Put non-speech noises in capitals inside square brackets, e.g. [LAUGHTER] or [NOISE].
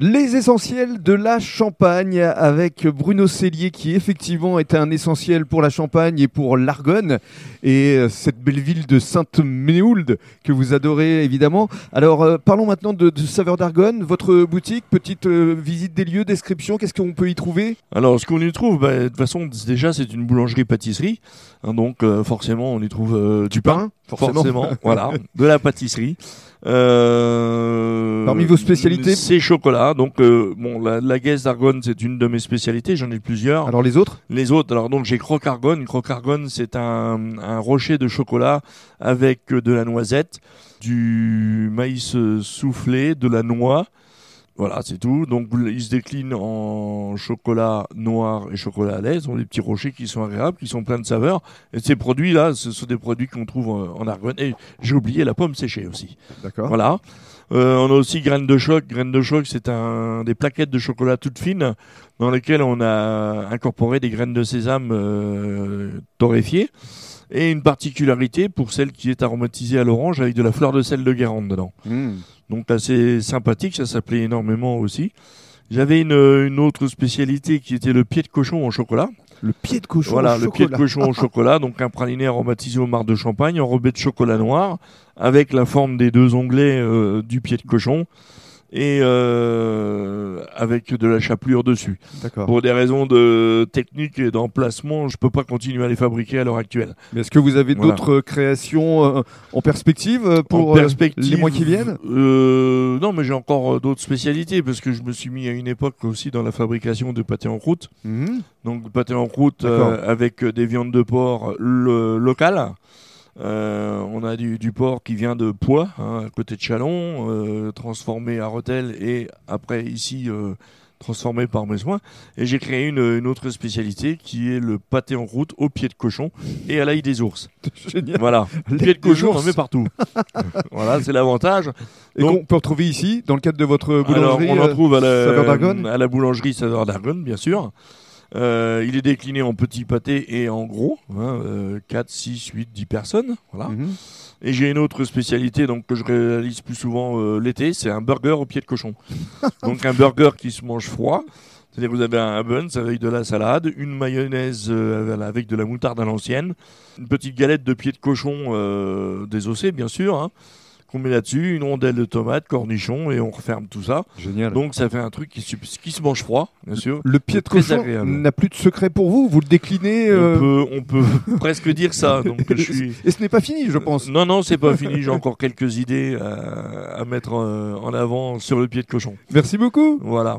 Les essentiels de la Champagne avec Bruno Cellier qui effectivement est un essentiel pour la Champagne et pour l'Argonne et euh, cette belle ville de Sainte-Méhould que vous adorez évidemment. Alors euh, parlons maintenant de, de Saveur d'Argonne, votre boutique, petite euh, visite des lieux, description, qu'est-ce qu'on peut y trouver? Alors, ce qu'on y trouve, bah, de toute façon, déjà, c'est une boulangerie-pâtisserie. hein, donc, euh, forcément, on y trouve du pain. forcément. voilà. De la pâtisserie. Euh, [LAUGHS] Parmi vos spécialités C'est chocolat. Donc, euh, bon, la, la d'Argonne, c'est une de mes spécialités. J'en ai plusieurs. Alors les autres? Les autres, alors donc j'ai Croque Argonne. Croque Argonne, c'est un, un rocher de chocolat avec euh, de la noisette, du maïs euh, soufflé, de la noix. Voilà, c'est tout. Donc il se décline en chocolat noir et chocolat à lait. Ce sont des petits rochers qui sont agréables, qui sont pleins de saveurs. Et ces produits-là, ce sont des produits qu'on trouve en Argonne. Et j'ai oublié la pomme séchée aussi. D'accord. Voilà. Euh, on a aussi graines de choc. Graines de choc, c'est un des plaquettes de chocolat toutes fines dans lesquelles on a incorporé des graines de sésame euh, torréfiées. Et une particularité pour celle qui est aromatisée à l'orange avec de la fleur de sel de Guérande dedans. Mmh. Donc assez sympathique, ça s'appelait énormément aussi. J'avais une, une autre spécialité qui était le pied de cochon en chocolat. Le pied de cochon Voilà, au le pied de cochon au chocolat, donc un praliné aromatisé au marc de champagne, enrobé de chocolat noir, avec la forme des deux onglets euh, du pied de cochon et euh, avec de la chapelure dessus. Pour des raisons de technique et d'emplacement, je peux pas continuer à les fabriquer à l'heure actuelle. Mais est-ce que vous avez Voilà. d'autres créations euh, en perspective euh, pour En euh, perspective, les mois qui viennent euh, Non, mais j'ai encore d'autres spécialités parce que je me suis mis à une époque aussi dans la fabrication de pâté en croûte. Mhm. Donc pâté en croûte euh, avec des viandes de porc le- locales. Euh, on a du, du porc qui vient de Poix, hein, à côté de Chalon, euh, transformé à Rethel et après ici euh, transformé par mes soins. Et j'ai créé une, une autre spécialité qui est le pâté en croûte au pied de cochon et à l'ail des ours. [LAUGHS] Génial. Voilà, [LAUGHS] L'ail pied de cochon, on en met partout. [LAUGHS] voilà, c'est l'avantage. Et qu'on peut retrouver ici, dans le cadre de votre Alors, boulangerie on en trouve à la, à la boulangerie Saveur d'Argonne, bien sûr. Euh, il est décliné en petits pâtés et en gros, hein, euh, 4, 6, 8, 10 personnes. Voilà. Mhm. Et j'ai une autre spécialité donc, que je réalise plus souvent euh, l'été, c'est un burger au pied de cochon. [LAUGHS] donc un burger qui se mange froid. C'est-à-dire que vous avez un buns avec de la salade, une mayonnaise euh, avec de la moutarde à l'ancienne, une petite galette de pied de cochon euh, désossé, bien sûr, hein, qu'on met là-dessus, une rondelle de tomate, cornichon, et on referme tout ça. Génial. Donc ça fait un truc qui, se- qui se mange froid, bien sûr. le pied de cochon n'a plus de secret pour vous Vous le déclinez euh, On peut, on peut [LAUGHS] presque dire ça. Donc je [LAUGHS] suis. Et ce n'est pas fini, je pense. Non, non, c'est pas fini. J'ai encore quelques idées à, à mettre euh, en avant sur le pied de cochon. Merci beaucoup. Voilà.